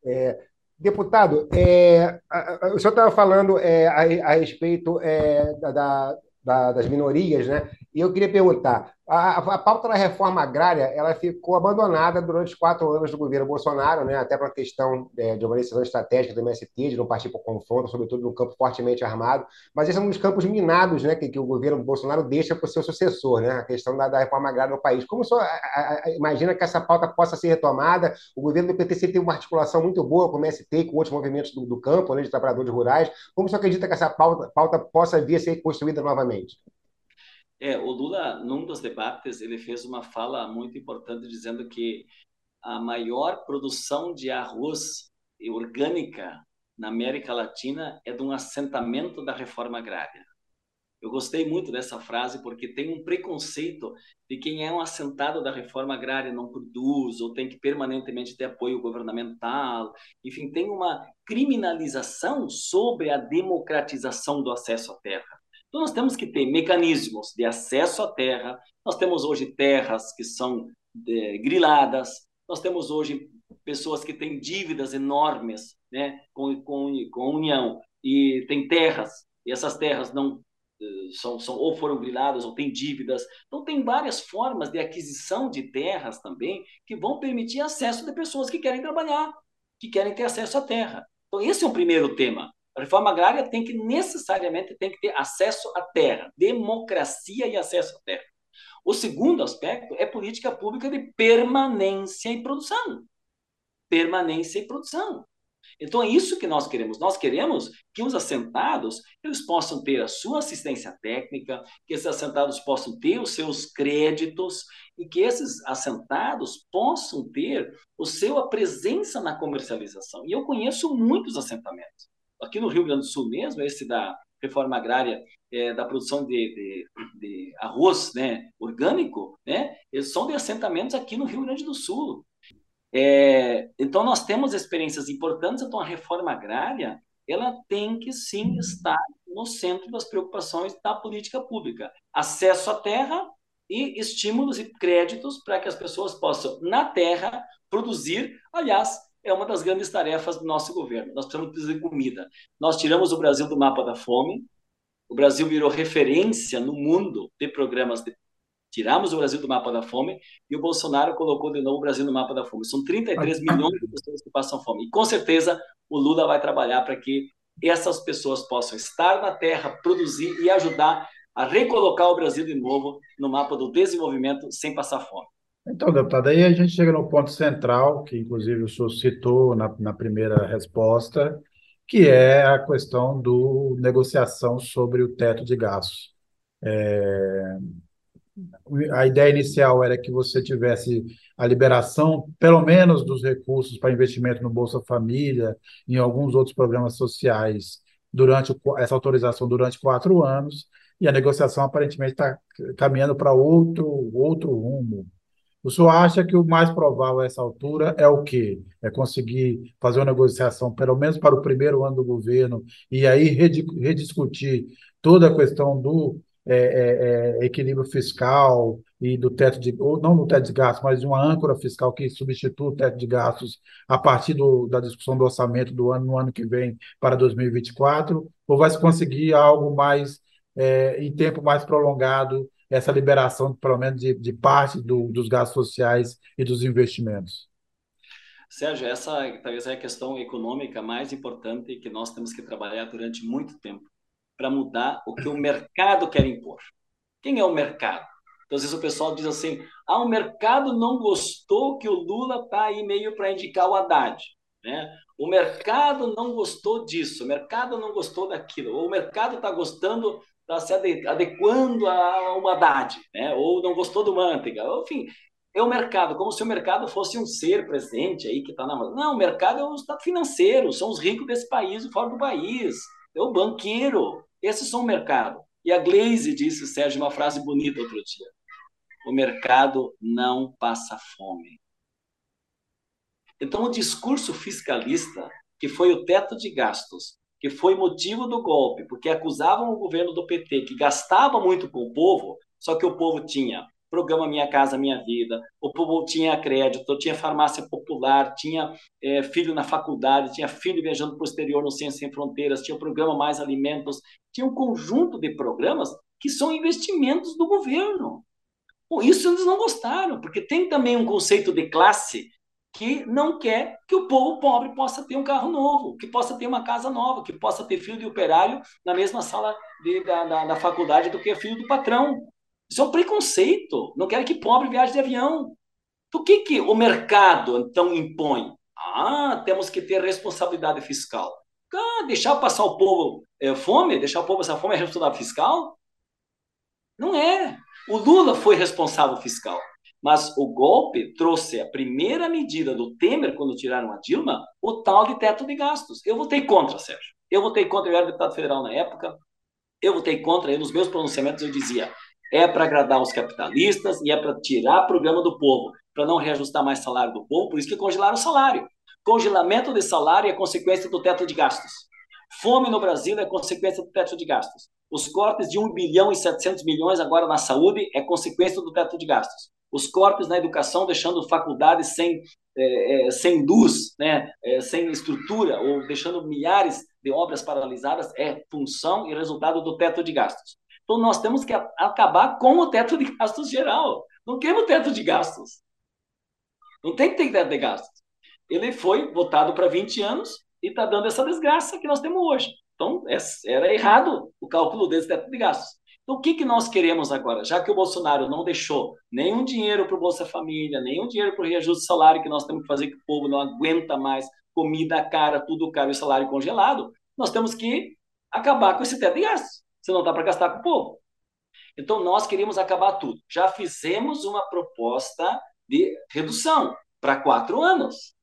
É, deputado, é, a, a, o senhor estava falando é, a, a, respeito é, da, da, das minorias, né? E eu queria perguntar: a, a, pauta da reforma agrária ela ficou abandonada durante quatro anos do governo Bolsonaro, né? até para a questão é, de organização estratégica do MST, de não partir para o confronto, sobretudo no campo fortemente armado. Mas esse é um dos campos minados né? que, que o governo Bolsonaro deixa para o seu sucessor, né? a questão da, da, reforma agrária no país. Como o senhor a, a, imagina que essa pauta possa ser retomada? O governo do PTC tem uma articulação muito boa com o MST com outros movimentos do, do campo, né? de trabalhadores rurais. Como o senhor acredita que essa pauta, pauta possa vir a ser construída novamente? É, o Lula, num dos debates, ele fez uma fala muito importante dizendo que a maior produção de arroz orgânica na América Latina é de um assentamento da reforma agrária. Eu gostei muito dessa frase porque tem um preconceito de quem é um assentado da reforma agrária não produz ou tem que permanentemente ter apoio governamental. Enfim, tem uma criminalização sobre a democratização do acesso à terra. Então, nós temos que ter mecanismos de acesso à terra. Nós temos hoje terras que são é, griladas, nós temos hoje pessoas que têm dívidas enormes né, com, com, com a União e tem terras, e essas terras não eh, são, são ou foram griladas ou têm dívidas. Então, tem várias formas de aquisição de terras também que vão permitir acesso de pessoas que querem trabalhar, que querem ter acesso à terra. Então, esse é o primeiro tema. A reforma agrária tem que necessariamente tem que ter acesso à terra, democracia e acesso à terra. O segundo aspecto é política pública de permanência e produção. Permanência e produção. Então é isso que nós queremos. Nós queremos que os assentados eles possam ter a sua assistência técnica, que esses assentados possam ter os seus créditos e que esses assentados possam ter o seu a presença na comercialização. E eu conheço muitos assentamentos aqui no Rio Grande do Sul mesmo, esse da reforma agrária é, da produção de, de, de, arroz né, orgânico, né, eles são de assentamentos aqui no Rio Grande do Sul. É, então, nós temos experiências importantes, então a reforma agrária ela tem que sim estar no centro das preocupações da política pública. Acesso à terra e estímulos e créditos para que as pessoas possam, na terra, produzir. Aliás, é uma das grandes tarefas do nosso governo. Nós precisamos produzir comida. Nós tiramos o Brasil do mapa da fome, o Brasil virou referência no mundo de programas de Tiramos o Brasil do mapa da fome e o Bolsonaro colocou de novo o Brasil no mapa da fome. São 33 milhões de pessoas que passam fome. E com certeza o Lula vai trabalhar para que essas pessoas possam estar na terra, produzir e ajudar a recolocar o Brasil de novo no mapa do desenvolvimento sem passar fome. Então, deputado, aí a gente chega no ponto central, que inclusive o senhor citou na, na primeira resposta, que é a questão do negociação sobre o teto de gastos. É, a ideia inicial era que você tivesse a liberação, pelo menos, dos recursos para investimento no Bolsa Família, em alguns outros programas sociais, durante essa autorização durante quatro anos, e a negociação aparentemente está caminhando para outro, outro rumo. O senhor acha que o mais provável a essa altura é o quê? É conseguir fazer uma negociação, pelo menos para o primeiro ano do governo, e aí rediscutir toda a questão do é, é, é, equilíbrio fiscal e do teto de, ou não do teto de gastos, mas de uma âncora fiscal que substitua o teto de gastos a partir do, da discussão do orçamento do ano no ano que vem para 2024, ou vai se conseguir algo mais é, em tempo mais prolongado essa liberação, pelo menos de, de parte do, dos gastos sociais e dos investimentos? Sérgio, essa talvez é a questão econômica mais importante que nós temos que trabalhar durante muito tempo para mudar o que o mercado quer impor. Quem é o mercado? Então, às vezes o pessoal diz assim: ah, o mercado não gostou que o Lula está aí meio para indicar o Haddad. Né? O mercado não gostou disso, o mercado não gostou daquilo, ou o mercado está gostando, está se adequando a uma Haddad, né? ou não gostou do Manteiga. Enfim, é o mercado, como se o mercado fosse um ser presente aí que está na mão. Não, o mercado é o estado financeiro, são os ricos desse país fora do país, é o banqueiro, esses são o mercado. E a Glaze disse, Sérgio, uma frase bonita outro dia. O mercado não passa fome. Então, o discurso fiscalista, que foi o teto de gastos, que foi motivo do golpe, porque acusavam o governo do PT que gastava muito com o povo, só que o povo tinha programa Minha Casa Minha Vida, o povo tinha crédito, tinha farmácia popular, tinha é, filho na faculdade, tinha filho viajando para o exterior no Ciência Sem Fronteiras, tinha o programa Mais Alimentos, tinha um conjunto de programas que são investimentos do governo. Bom, isso eles não gostaram, porque tem também um conceito de classe que não quer que o povo pobre possa ter um carro novo, que possa ter uma casa nova, que possa ter filho de operário na mesma sala de, da, da, da faculdade do que filho do patrão. Isso é um preconceito. Não querem que pobre viaje de avião. Por que, que o mercado, então, impõe? Ah, temos que ter responsabilidade fiscal. Ah, deixar passar o povo é, fome, deixar o povo passar fome é responsabilidade fiscal? Não é. O Lula foi responsável fiscal. Mas o golpe trouxe a primeira medida do Temer, quando tiraram a Dilma, o tal de teto de gastos. Eu votei contra, Sérgio. Eu votei contra, eu era deputado federal na época. Eu votei contra, e nos meus pronunciamentos eu dizia: é para agradar os capitalistas e é para tirar programa do povo, para não reajustar mais salário do povo, por isso que congelaram o salário. Congelamento de salário é consequência do teto de gastos. Fome no Brasil é consequência do teto de gastos. Os cortes de 1 bilhão e 700 milhões agora na saúde é consequência do teto de gastos. Os cortes na educação deixando faculdades sem, é, é, sem luz, né, é, sem estrutura, ou deixando milhares de obras paralisadas é função e resultado do teto de gastos. Então, nós temos que acabar com o teto de gastos geral. Não queremos teto de gastos. Não tem que ter teto de gastos. Ele foi votado para 20 anos e está dando essa desgraça que nós temos hoje. Então, é, era errado o cálculo desse teto de gastos. Então, o que, que nós queremos agora? Já que o Bolsonaro não deixou nenhum dinheiro para o Bolsa Família, nenhum dinheiro para o reajuste salário que nós temos que fazer, que o povo não aguenta mais, comida cara, tudo caro e salário congelado, nós temos que acabar com esse teto de gastos. Você não dá para gastar com o povo. Então, nós queríamos acabar tudo. Já fizemos uma proposta de redução para quatro anos.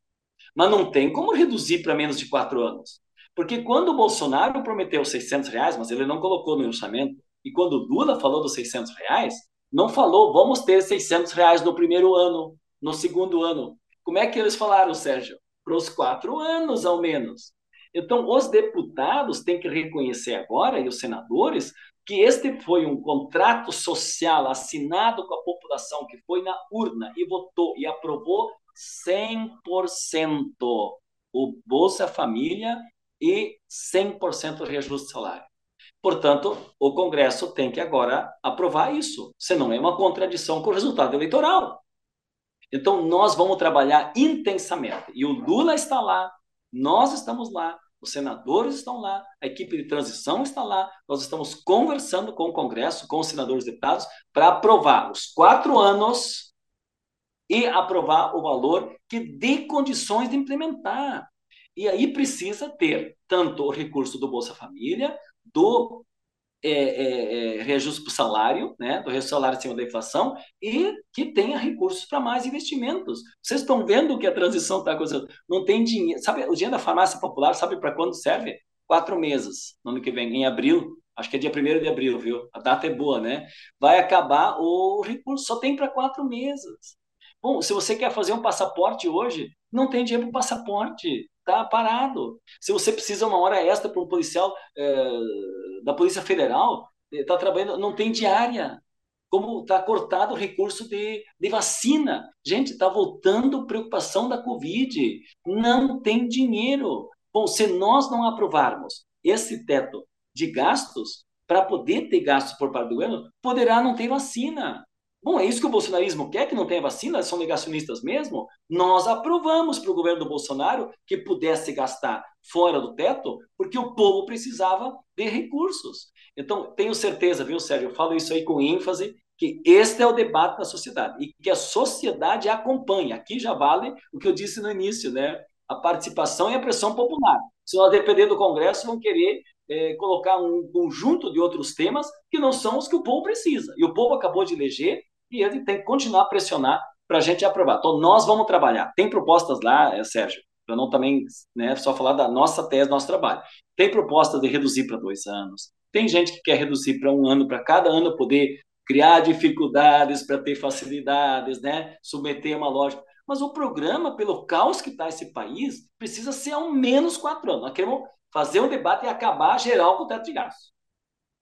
Mas não tem como reduzir para menos de quatro anos. Porque quando o Bolsonaro prometeu 600 reais, mas ele não colocou no orçamento, e quando o Lula falou dos 600 reais, não falou, vamos ter 600 reais no primeiro ano, no segundo ano. Como é que eles falaram, Sérgio? Para os quatro anos, ao menos. Então, os deputados têm que reconhecer agora, e os senadores, que este foi um contrato social assinado com a população que foi na urna e votou e aprovou 100% o Bolsa Família e 100% reajuste salário. Portanto, o Congresso tem que agora aprovar isso, senão é uma contradição com o resultado eleitoral. Então, nós vamos trabalhar intensamente. E o Lula está lá, nós estamos lá, os senadores estão lá, a equipe de transição está lá, nós estamos conversando com o Congresso, com os senadores e deputados, para aprovar os quatro anos e aprovar o valor que dê condições de implementar. E aí precisa ter tanto o recurso do Bolsa Família, do é, é, é, reajuste para o salário, né, do salário acima da inflação, e que tenha recursos para mais investimentos. Vocês estão vendo que a transição está acontecendo. Não tem dinheiro. Sabe, o dinheiro da farmácia popular, sabe para quando serve? Quatro meses, no ano que vem, em abril. Acho que é dia 1 de abril, viu? A data é boa, né? Vai acabar o recurso, só tem para quatro meses. Bom, se você quer fazer um passaporte hoje, não tem dinheiro para passaporte está parado. Se você precisa uma hora extra para um policial é, da Polícia Federal, está eh, trabalhando, não tem diária. Como está cortado o recurso de, de vacina. Gente, está voltando preocupação da Covid. Não tem dinheiro. Bom, se nós não aprovarmos esse teto de gastos, para poder ter gastos por parte do governo, poderá não ter vacina. Bom, é isso que o bolsonarismo quer, que não tenha vacina, são negacionistas mesmo? Nós aprovamos para o governo do Bolsonaro que pudesse gastar fora do teto, porque o povo precisava de recursos. Então, tenho certeza, viu, Sérgio? Eu falo isso aí com ênfase, que este é o debate da sociedade e que a sociedade acompanha. Aqui já vale o que eu disse no início, né? A participação e a pressão popular. Se nós depender do Congresso, vão querer é, colocar um conjunto de outros temas que não são os que o povo precisa. E o povo acabou de eleger e ele tem que continuar a pressionar para a gente aprovar. Então, nós vamos trabalhar. Tem propostas lá, é, Sérgio, para não também né, só falar da nossa tese, nosso trabalho. Tem propostas de reduzir para dois anos. Tem gente que quer reduzir para um ano, para cada ano poder criar dificuldades para ter facilidades, né? submeter uma lógica. Mas o programa, pelo caos que está esse país, precisa ser ao menos quatro anos. Nós queremos fazer um debate e acabar geral com o teto de gastos.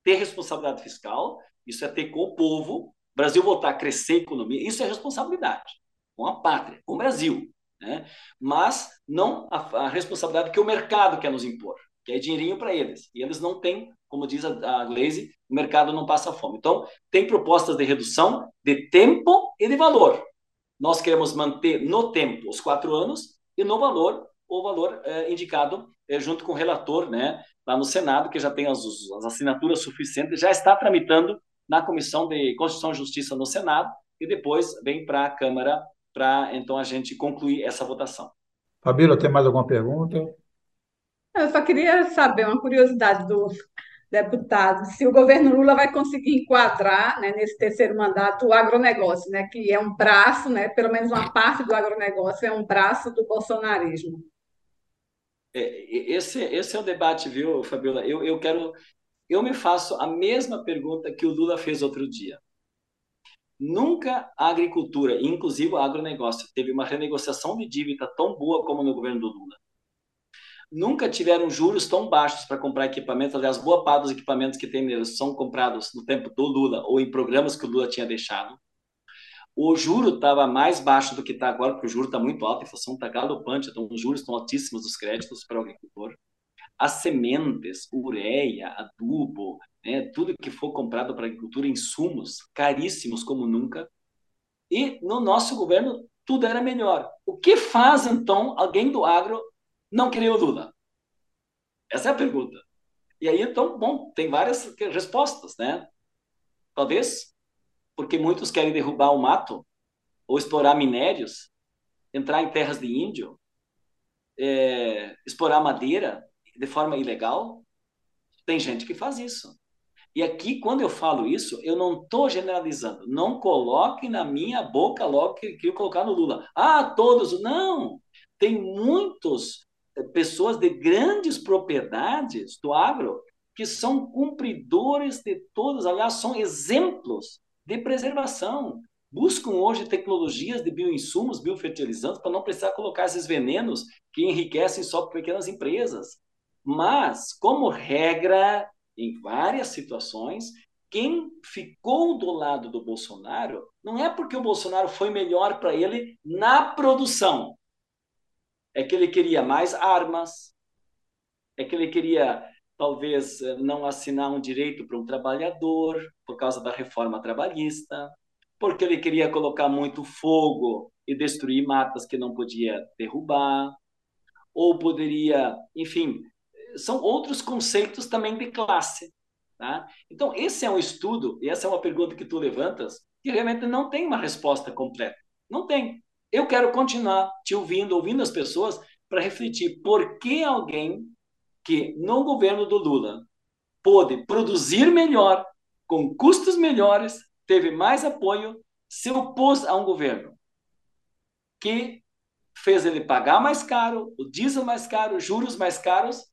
Ter responsabilidade fiscal, isso é ter com o povo, Brasil voltar a crescer a economia, isso é responsabilidade com a pátria, com o Brasil. Né? Mas não a, a responsabilidade que o mercado quer nos impor, que é dinheirinho para eles. E eles não têm, como diz a, a Glaze, o mercado não passa fome. Então, tem propostas de redução de tempo e de valor. Nós queremos manter no tempo os quatro anos e no valor o valor é, indicado é, junto com o relator, né, lá no Senado, que já tem as, as assinaturas suficientes, já está tramitando na Comissão de Constituição e Justiça no Senado e depois vem para a Câmara para então a gente concluir essa votação. Fabíola, tem mais alguma pergunta? Eu só queria saber uma curiosidade do deputado, se o governo Lula vai conseguir enquadrar né, nesse terceiro mandato o agronegócio, né, que é um braço, né, pelo menos uma parte do agronegócio é um braço do bolsonarismo. É, esse, esse é o debate, viu, Fabiola? Eu, eu quero eu me faço a mesma pergunta que o Lula fez outro dia. Nunca a agricultura, inclusive o agronegócio, teve uma renegociação de dívida tão boa como no governo do Lula. Nunca tiveram juros tão baixos para comprar equipamentos. Aliás, boa parte dos equipamentos que tem são comprados no tempo do Lula ou em programas que o Lula tinha deixado. O juro estava mais baixo do que está agora, porque o juro está muito alto, a inflação está galopante, então os juros estão altíssimos dos créditos para o agricultor as sementes, ureia, adubo, né, tudo que for comprado para agricultura, insumos caríssimos como nunca. E no nosso governo tudo era melhor. O que faz então alguém do agro não querer o Lula? Essa é a pergunta. E aí então, bom, tem várias respostas, né? Talvez porque muitos querem derrubar o mato ou explorar minérios, entrar em terras de índio, é, explorar madeira, de forma ilegal? Tem gente que faz isso. E aqui, quando eu falo isso, eu não estou generalizando. Não coloque na minha boca logo que queria colocar no Lula. Ah, todos. Não! Tem muitas eh, pessoas de grandes propriedades do agro que são cumpridores de todos, aliás, são exemplos de preservação, buscam hoje tecnologias de bioinsumos, biofertilizantes, para não precisar colocar esses venenos que enriquecem só pequenas empresas. Mas, como regra, em várias situações, quem ficou do lado do Bolsonaro não é porque o Bolsonaro foi melhor para ele na produção. É que ele queria mais armas, é que ele queria talvez não assinar um direito para um trabalhador por causa da reforma trabalhista, porque ele queria colocar muito fogo e destruir matas que não podia derrubar, ou poderia, enfim, são outros conceitos também de classe. Tá? Então, esse é um estudo, e essa é uma pergunta que tu levantas, que realmente não tem uma resposta completa. Não tem. Eu quero continuar te ouvindo, ouvindo as pessoas, para refletir por que alguém que no governo do Lula pôde produzir melhor, com custos melhores, teve mais apoio, se opôs a um governo que fez ele pagar mais caro, o diesel mais caro, juros mais caros,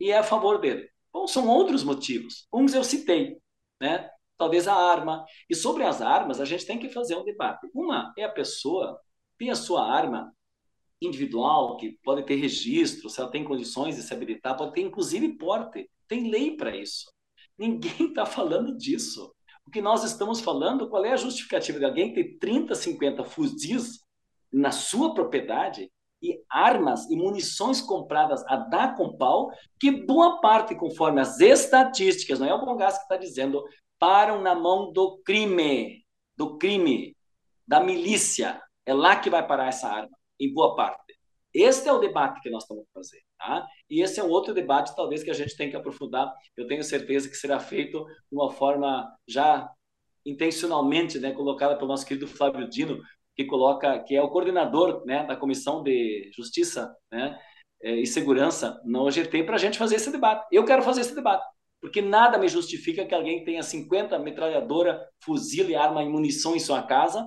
e é a favor dele. Bom, são outros motivos. Uns eu citei, né? Talvez a arma. E sobre as armas, a gente tem que fazer um debate. Uma é a pessoa ter a sua arma individual, que pode ter registro, se ela tem condições de se habilitar, pode ter inclusive porte. Tem lei para isso. Ninguém está falando disso. O que nós estamos falando, qual é a justificativa de alguém ter 30, 50 fuzis na sua propriedade e armas e munições compradas a dar com pau, que boa parte, conforme as estatísticas, não é o Bongás que está dizendo, param na mão do crime, do crime, da milícia. É lá que vai parar essa arma, em boa parte. Este é o debate que nós estamos fazendo. Tá? E esse é um outro debate, talvez, que a gente tem que aprofundar. Eu tenho certeza que será feito de uma forma já intencionalmente né, colocada pelo nosso querido Flávio Dino, que coloca, que é o coordenador né, da Comissão de Justiça né, eh, e Segurança no OGT, para a gente fazer esse debate. Eu quero fazer esse debate, porque nada me justifica que alguém tenha 50 metralhadora, fuzil e arma e munição em sua casa,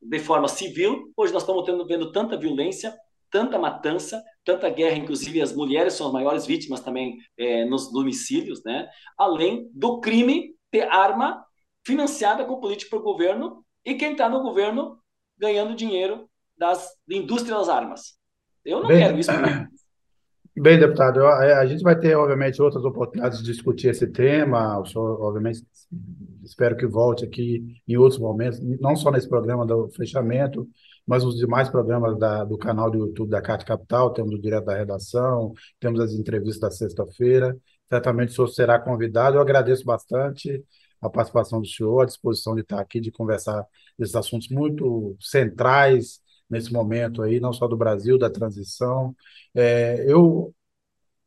de forma civil. Hoje nós estamos tendo, vendo tanta violência, tanta matança, tanta guerra, inclusive as mulheres são as maiores vítimas também é, nos domicílios, né? além do crime ter arma financiada com política para o governo e quem está no governo ganhando dinheiro das, da indústria das armas. Eu não Bem, quero isso. [clears throat] Bem, deputado, a gente vai ter, obviamente, outras oportunidades de discutir esse tema. O senhor, obviamente, espero que volte aqui em outros momentos, não só nesse programa do fechamento, mas os demais programas da, do canal do YouTube da Cate Capital. Temos o Direto da Redação, temos as entrevistas da sexta-feira. Certamente o senhor será convidado. Eu agradeço bastante a participação do senhor, a disposição de estar aqui, de conversar desses assuntos muito centrais nesse momento aí, não só do Brasil, da transição. É, eu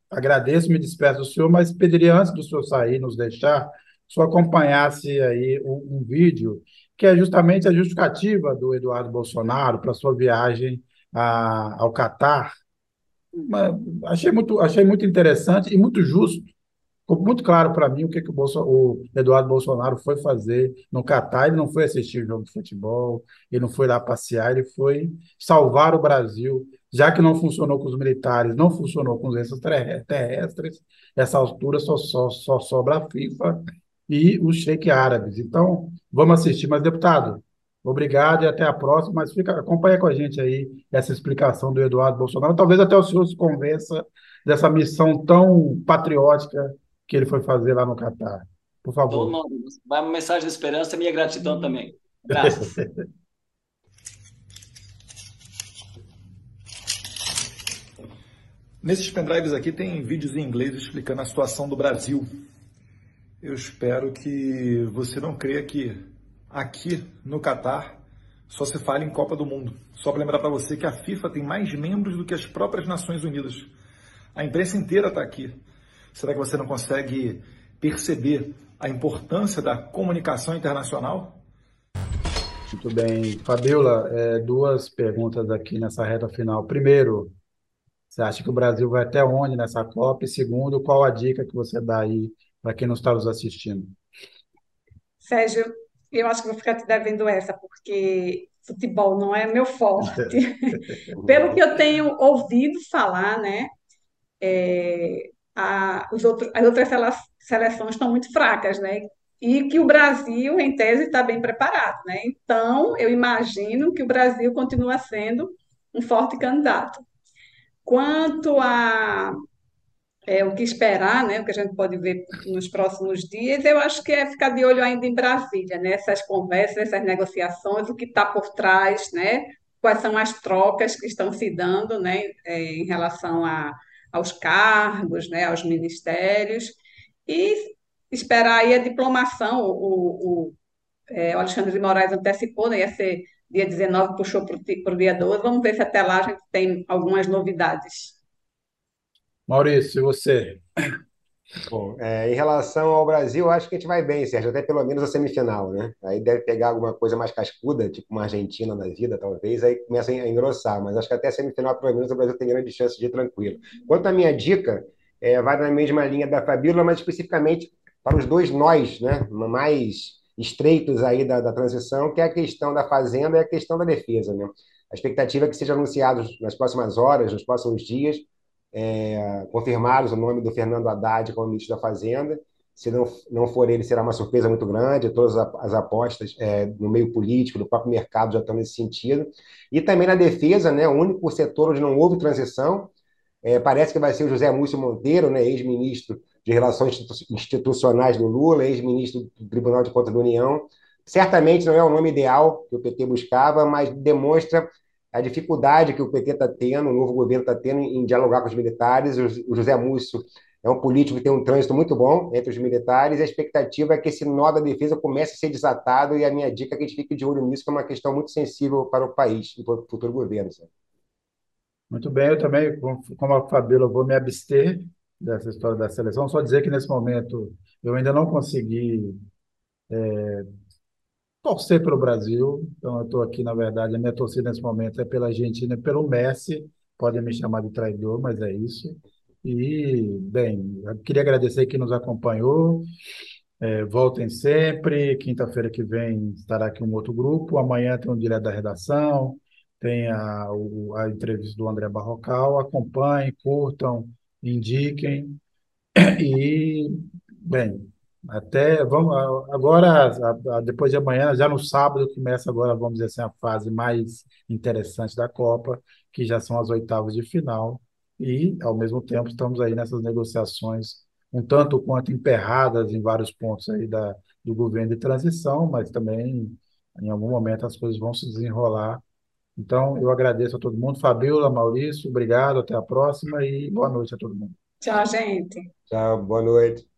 agradeço, me despeço do senhor, mas pediria antes do senhor sair, nos deixar, se o acompanhasse aí um, um vídeo que é justamente a justificativa do Eduardo Bolsonaro para sua viagem a, ao Catar. Achei muito, achei muito interessante e muito justo ficou muito claro para mim o que, que o, Bolso, o, Eduardo Bolsonaro foi fazer no Catar. Ele não foi assistir o jogo de futebol, ele não foi lá passear, ele foi salvar o Brasil. Já que não funcionou com os militares, não funcionou com os terrestres, essa altura só, só, só sobra a FIFA e os sheik árabes. Então, vamos assistir. Mas, deputado, obrigado e até a próxima. Mas fica, acompanha com a gente aí essa explicação do Eduardo Bolsonaro. Talvez até o senhor se convença dessa missão tão patriótica que ele foi fazer lá no Catar. Por favor. Vai uma mensagem de esperança e minha gratidão também. [laughs] Graças. Nesses pendrives aqui tem vídeos em inglês explicando a situação do Brasil. Eu espero que você não creia que aqui no Catar só se fala em Copa do Mundo. Só para lembrar para você que a FIFA tem mais membros do que as próprias Nações Unidas. A imprensa inteira está aqui. Será que você não consegue perceber a importância da comunicação internacional? Muito bem. Fabiola, é, duas perguntas aqui nessa reta final. Primeiro, você acha que o Brasil vai até onde nessa Copa? E segundo, qual a dica que você dá aí para quem não está nos assistindo? Sérgio, eu acho que vou ficar te devendo essa, porque futebol não é meu forte. [laughs] Pelo que eu tenho ouvido falar, né? É, a, os outros, as outras seleções estão muito fracas, né? e que o Brasil, em tese, está bem preparado. Né? Então, eu imagino que o Brasil continua sendo um forte candidato. Quanto a é, o que esperar, né, o que a gente pode ver nos próximos dias, eu acho que é ficar de olho ainda em Brasília, né, essas conversas, essas negociações, o que está por trás, né, quais são as trocas que estão se dando, né, é, em relação a, aos cargos, né, aos ministérios, e esperar aí a diplomação, o, o, é, o Alexandre de Moraes antecipou, né, ia ser dia 19, puxou para o dia 12, vamos ver se até lá a gente tem algumas novidades. Maurício, e você? Bom, é, em relação ao Brasil, acho que a gente vai bem, Sérgio, até pelo menos a semifinal, né? Aí deve pegar alguma coisa mais cascuda, tipo uma Argentina na vida, talvez, aí começa a engrossar, mas acho que até a semifinal, pelo menos, o Brasil tem grande chance de ir tranquilo. Quanto à minha dica, é, vai na mesma linha da Fabíola, mas especificamente para os dois nós, né? Mais estreitos aí da, da transição, que é a questão da Fazenda e a questão da defesa, né? A expectativa é que sejam anunciados nas próximas horas, nos próximos dias, é, confirmaram o nome do Fernando Haddad como ministro da Fazenda. Se não, não for ele, será uma surpresa muito grande. Todas as apostas é, no meio político, do próprio mercado já estão nesse sentido. E também na defesa, né, o único setor onde não houve transição, é, parece que vai ser o José Múcio Monteiro, né, ex-ministro de Relações Institucionais do Lula, ex-ministro do Tribunal de Contas da União. Certamente não é o nome ideal que o PT buscava, mas demonstra a dificuldade que o PT está tendo, o novo governo está tendo em dialogar com os militares. O José Múcio é um político que tem um trânsito muito bom entre os militares. E a expectativa é que esse nó da defesa comece a ser desatado. E a minha dica é que a gente fique de olho nisso, que é uma questão muito sensível para o país e para o futuro governo. Sabe? Muito bem, eu também, como a Fabíola, vou me abster dessa história da seleção. Só dizer que nesse momento eu ainda não consegui é, torcer pelo Brasil. Então, eu estou aqui, na verdade, a minha torcida nesse momento é pela Argentina pelo Messi. Podem me chamar de traidor, mas é isso. E, bem, queria agradecer quem nos acompanhou. É, voltem sempre. Quinta-feira que vem estará aqui um outro grupo. Amanhã tem um direto da redação, tem a, a entrevista do André Barrocal. Acompanhem, curtam, indiquem. E, bem, até vamos agora, depois de amanhã, já no sábado, começa agora, vamos dizer assim, a fase mais interessante da Copa, que já são as oitavas de final, e ao mesmo tempo estamos aí nessas negociações um tanto quanto emperradas em vários pontos aí da, do governo de transição, mas também em algum momento as coisas vão se desenrolar. Então, eu agradeço a todo mundo. Fabiola, Maurício, obrigado, até a próxima e boa noite a todo mundo. Tchau, gente. Tchau, boa noite.